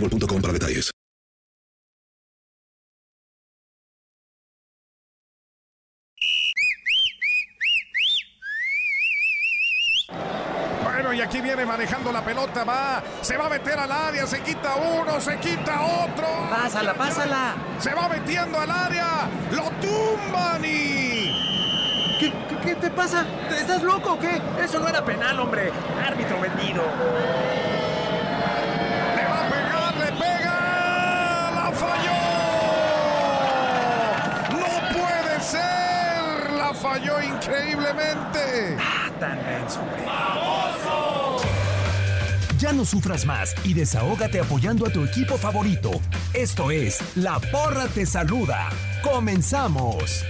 boostmobile.com para detalles. Bueno, y aquí viene manejando la pelota, va, se va a meter al área, se quita uno, se quita otro. Pásala, pásala. Se va metiendo al área, lo tumban y... ¿Qué, qué, qué te pasa? ¿Estás loco o qué? Eso no era penal, hombre. Árbitro vendido. Le va a pegar, le pega, la falló. No puede ser, la falló increíblemente. Ah, tan denso, hombre. Ya no sufras más y desahógate apoyando a tu equipo favorito. Esto es La Porra Te Saluda. ¡Comenzamos!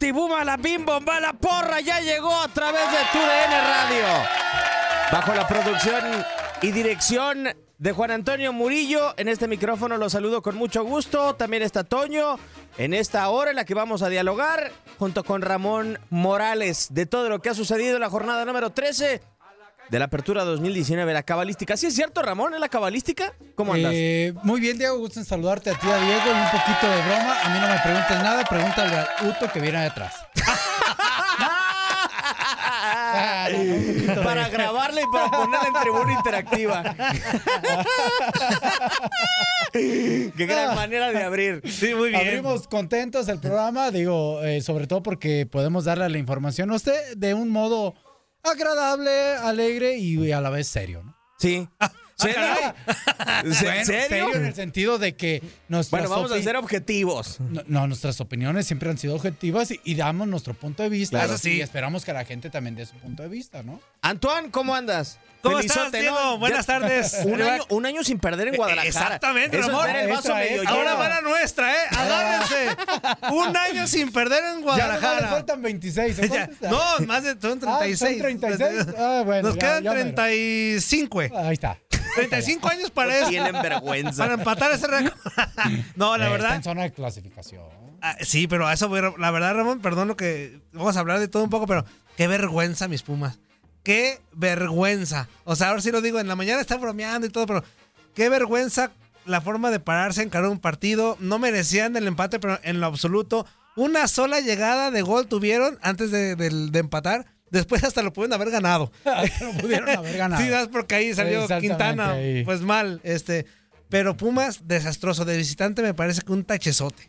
Chiquitibuma, la bim bomba, la porra ya llegó a través de TUDN Radio. Bajo la producción y dirección de Juan Antonio Murillo, en este micrófono los saludo con mucho gusto. También está Toño en esta hora en la que vamos a dialogar junto con Ramón Morales de todo lo que ha sucedido en la jornada número 13 de la apertura 2019, la cabalística. ¿Sí es cierto, Ramón? ¿Es la cabalística? ¿Cómo andas? Eh, muy bien, Diego. Gusto en saludarte a ti, a Diego. Y un poquito de broma. A mí no me preguntes nada. Pregúntale al Uto que viene detrás. Para grabarla y para ponerla en tribuna interactiva. Qué gran manera de abrir. Sí, muy bien. Abrimos contentos el programa, digo, eh, sobre todo porque podemos darle la información a usted de un modo agradable, alegre y a la vez serio, ¿no? Sí. ¿Serio? ¿Se- Bueno, ¿Serio? en el sentido de que Bueno, vamos a ser objetivos. No, no, nuestras opiniones siempre han sido objetivas y, y damos nuestro punto de vista. Claro, sí. Y esperamos que la gente también dé su punto de vista, ¿no? Antoine, ¿cómo andas? ¿Cómo Felizote, estás, Diego? Buenas Ya- tardes. Un año, un año sin perder en Guadalajara. Exactamente, Ramón. es. Ahora va la nuestra, ¿eh? Agárrense. Un año sin perder en Ya no le Guadalajara. faltan 26. ¿o Ya, cuántos? No, más de son Ah, 36. son 36. Ah, bueno, Nos ya- quedan ya mero. 35. eh. Ahí está. 35 años para eso. Tienen vergüenza. Para empatar ese récord. no, la Eh, Está verdad. en zona de clasificación. ah, sí, pero a eso voy, la verdad, Ramón, perdón lo que vamos a hablar de todo un poco, pero qué vergüenza mis Pumas. Qué vergüenza. O sea, ahora sí lo digo, en la mañana está bromeando y todo, pero qué vergüenza la forma de pararse, encarar un partido. No merecían el empate, pero en lo absoluto Una sola llegada de gol tuvieron antes de empatar. Después hasta lo pudieron haber ganado. No pudieron haber ganado. Sí, das porque ahí salió Quintana, ahí. pues mal. Este, pero Pumas, desastroso. De visitante me parece que un tachezote.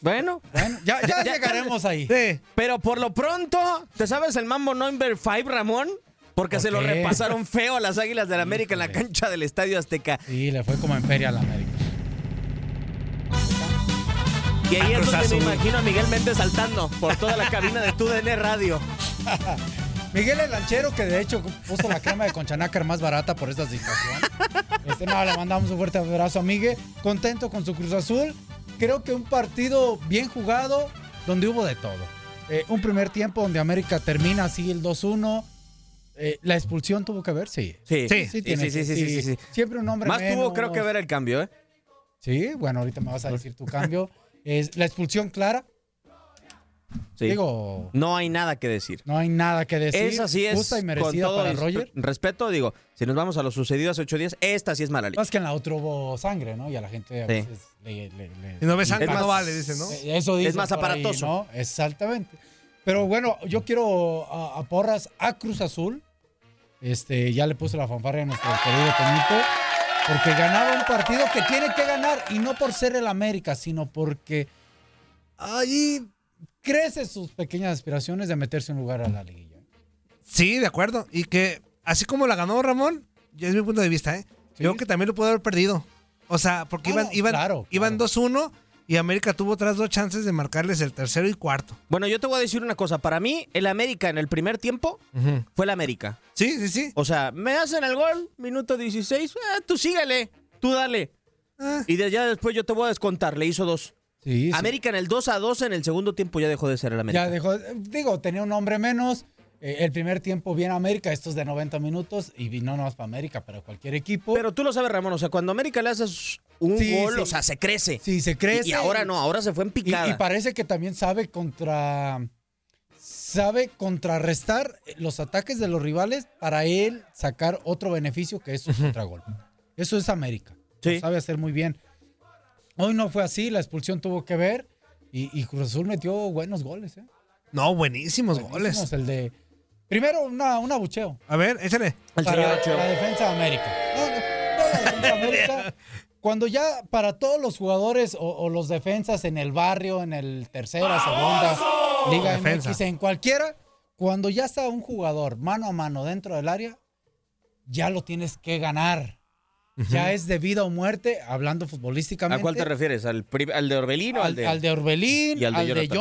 Bueno, Bueno, ya, ya llegaremos ahí. Sí. pero por lo pronto, ¿te sabes el mambo number 5, Ramón? Porque ¿Por se lo repasaron feo a las Águilas del América en la cancha del Estadio Azteca. Sí, le fue como en feria a la América. Y ahí Ah, es donde me imagino a Miguel Méndez saltando por toda la cabina de TUDN Radio. Miguel el Lanchero, que de hecho puso la crema de conchanácar más barata por esta situación. Este, no, le mandamos un fuerte abrazo a Miguel. Contento con su Cruz Azul. Creo que un partido bien jugado, donde hubo de todo. Eh, un primer tiempo donde América termina así el 2-1. Eh, ¿La expulsión tuvo que ver? Sí. Sí, Sí, sí, tiene sí, sí, sí, sí, sí. Siempre un hombre Más tuvo creo que ver el cambio, ¿eh? Sí, bueno, ahorita me vas a decir tu cambio. Es la expulsión clara. Sí. Digo, No hay nada que decir. no hay nada que decir. Esa sí es Justa y con merecida todo para Roger. respeto, digo, si nos vamos a lo sucedido hace ocho días, esta sí es mala ley. Más que en la otra hubo sangre, ¿no? Y a la gente a Sí. veces le, le- le- Si no ves sangre, Es más- no vale, dice, ¿no? Eh, Eso dice Es más por ahí, aparatoso. ¿no? Exactamente. Pero bueno, yo quiero a, a porras a Cruz Azul. Este, ya le puse la fanfarria a nuestro querido Toñito. Porque ganaba un partido que tiene que ganar. Y no por ser el América, sino porque ahí crece sus pequeñas aspiraciones de meterse un lugar a la liguilla. Sí, de acuerdo. Y que así como la ganó Ramón, ya es mi punto de vista, ¿eh? Yo creo que también lo pudo haber perdido. O sea, porque iban, iban, claro, iban claro. 2-1 y América tuvo otras dos chances de marcarles el tercero y cuarto. Bueno, yo te voy a decir una cosa. Para mí, el América en el primer tiempo fue el América. Sí, sí, sí. O sea, me hacen el gol, minuto 16, eh, tú síguele, tú dale. Ah. Y de allá después yo te voy a descontar, le hizo dos. Sí, sí. América en el 2 a 2 en el segundo tiempo ya dejó de ser el América. Ya dejó, digo, tenía un hombre menos. Eh, el primer tiempo bien América, estos de 90 minutos, y no nomás para América, para cualquier equipo. Pero tú lo sabes, Ramón, o sea, cuando América le haces un Sí, gol, o sea, se crece. sí, se crece. Y, y ahora no, ahora se fue en Y, picada. y parece que también sabe contra. Sabe contrarrestar los ataques de los rivales para él sacar otro beneficio que es su contragolpe. Eso es América. Sí. Lo sabe hacer muy bien. Hoy no fue así, la expulsión tuvo que ver. Y, y Cruz Azul metió buenos goles, ¿eh? No, buenísimos Buenísimos, goles. El de. Primero, una, un abucheo. A ver, échale. El para señor la defensa de América. No, no, no, la defensa de América. Cuando ya para todos los jugadores o, o los defensas en el barrio, en el tercera, segunda, Liga Defensa. MX, en cualquiera, cuando ya está un jugador mano a mano dentro del área, ya lo tienes que ganar. Ya es de vida o muerte, hablando futbolísticamente. ¿A cuál te refieres? ¿Al, al de Orbelín o al, al, de.? al de Orbelín, y al al de de, Jonathan.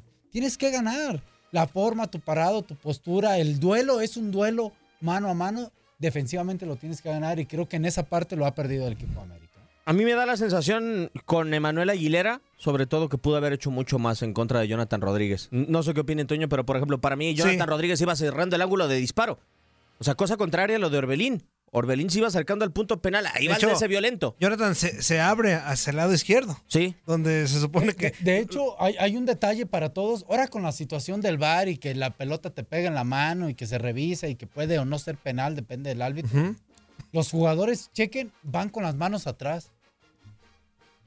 Jonathan. Tienes que ganar. La forma, tu parado, tu postura, el duelo es un duelo mano a mano. Defensivamente lo tienes que ganar y creo que en esa parte lo ha perdido el equipo América. A mí me da la sensación con Emanuel Aguilera, sobre todo que pudo haber hecho mucho más en contra de Jonathan Rodríguez. No sé qué opina Toño, pero por ejemplo, para mí Jonathan Sí. Rodríguez iba cerrando el ángulo de disparo. O sea, cosa contraria a lo de Orbelín. Orbelín se iba acercando al punto penal. Ahí De va hecho, el ese violento. Jonathan se, se abre hacia el lado izquierdo, Sí. donde se supone que... De, de hecho, hay, hay un detalle para todos. Ahora con la situación del VAR y que la pelota te pega en la mano y que se revisa y que puede o no ser penal, depende del árbitro. Los jugadores, chequen, van con las manos atrás.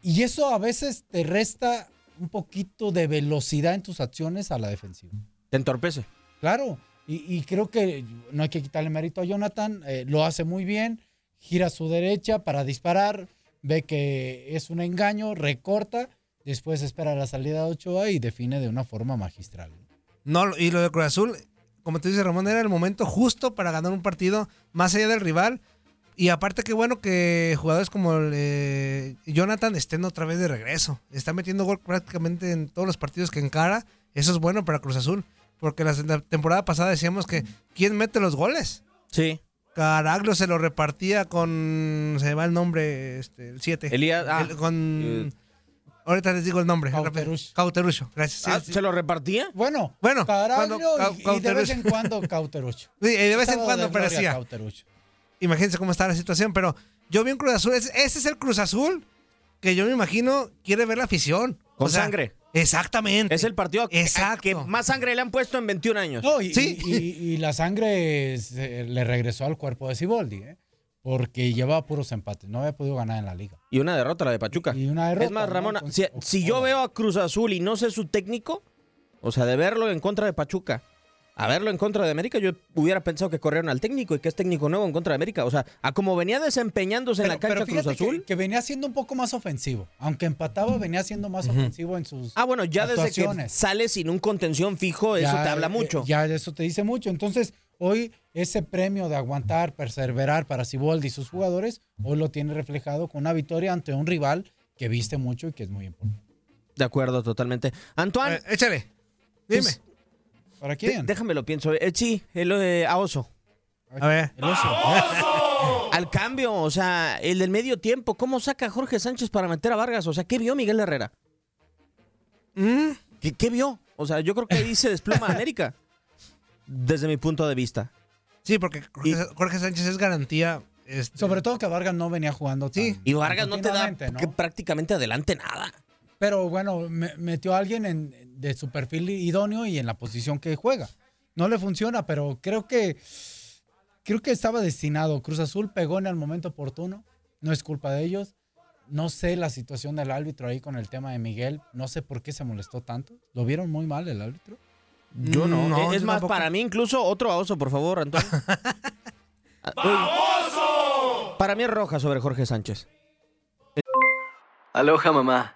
Y eso a veces te resta un poquito de velocidad en tus acciones a la defensiva. Te entorpece. Claro, y, creo que no hay que quitarle mérito a Jonathan, eh, lo hace muy bien, gira a su derecha para disparar, ve que es un engaño, recorta, después espera la salida de Ochoa y define de una forma magistral. No, y lo de Cruz Azul, como te dice Ramón, era el momento justo para ganar un partido más allá del rival. Y aparte que bueno que jugadores como eh, Jonathan estén otra vez de regreso. Está metiendo gol prácticamente en todos los partidos que encara. Eso es bueno para Cruz Azul. Porque la, la temporada pasada decíamos que ¿quién mete los goles? Sí. Caraglio se lo repartía con... Se me va el nombre, este, el 7. Elías, ah, con... eh. ahorita les digo el nombre. Cauterucho. Cauterucho, gracias. Sí, Ah, sí. ¿Se lo repartía? Bueno, Bueno, Caraglio cuando y- y, de vez en cuando Cauterucho. Sí, y de vez en cuando de gloria parecía. Cauterucho. Imagínense cómo está la situación, pero yo vi un Cruz Azul. Ese ese es el Cruz Azul que yo me imagino quiere ver la afición. Con O sea, sangre. Exactamente. Es el partido que, Exacto. que más sangre le han puesto en 21 años. No, y, Sí. y- y- y la sangre se- le regresó al cuerpo de Siboldi. ¿eh? porque llevaba puros empates, no había podido ganar en la liga. Y una derrota la de Pachuca. Y una derrota. Es más, ¿no? Ramona, si yo veo a Cruz Azul y no sé su técnico, o sea, de verlo en contra de Pachuca, a verlo en contra de América, yo hubiera pensado que corrieron al técnico y que es técnico nuevo en contra de América. O sea, a como venía desempeñándose en la cancha Cruz fíjate que- Azul. Que, venía siendo un poco más ofensivo. Aunque empataba, venía siendo más ofensivo en sus. Ah, bueno, ya desde que sale sin un contención fijo, eso te habla eh, mucho. Ya eso te dice mucho. Entonces, hoy ese premio de aguantar, perseverar para Siboldi y sus jugadores, hoy lo tiene reflejado con una victoria ante un rival que viste mucho y que es muy importante. De acuerdo, totalmente. Antoine. Eh, échale. Dime. pues, ¿Para de- quién? déjame lo pienso. Eh, sí, el de a Oso. A ver. El oso. Al cambio, o sea, el del medio tiempo, ¿cómo saca a Jorge Sánchez para meter a Vargas? O sea, ¿qué vio Miguel Herrera? Mm, ¿Qué, qué vio? O sea, yo creo que ahí se desploma América. Desde mi punto de vista. Sí, porque Jorge, Jorge Sánchez es garantía. este, Sobre todo que Vargas no venía jugando tan, Sí. Y Vargas no te da prácticamente adelante nada. Pero bueno, me- metió a alguien en- de su perfil idóneo y en la posición que juega. No le funciona, pero creo que creo que estaba destinado. Cruz Azul pegó en el momento oportuno. No es culpa de ellos. No sé la situación del árbitro ahí con el tema de Miguel. No sé por qué se molestó tanto. ¿Lo vieron muy mal el árbitro? Yo no. No, es yo más, tampoco. para mí incluso otro a Oso, por favor, Antonio. ¡Famoso! Para mí es roja sobre Jorge Sánchez. Aloha mamá,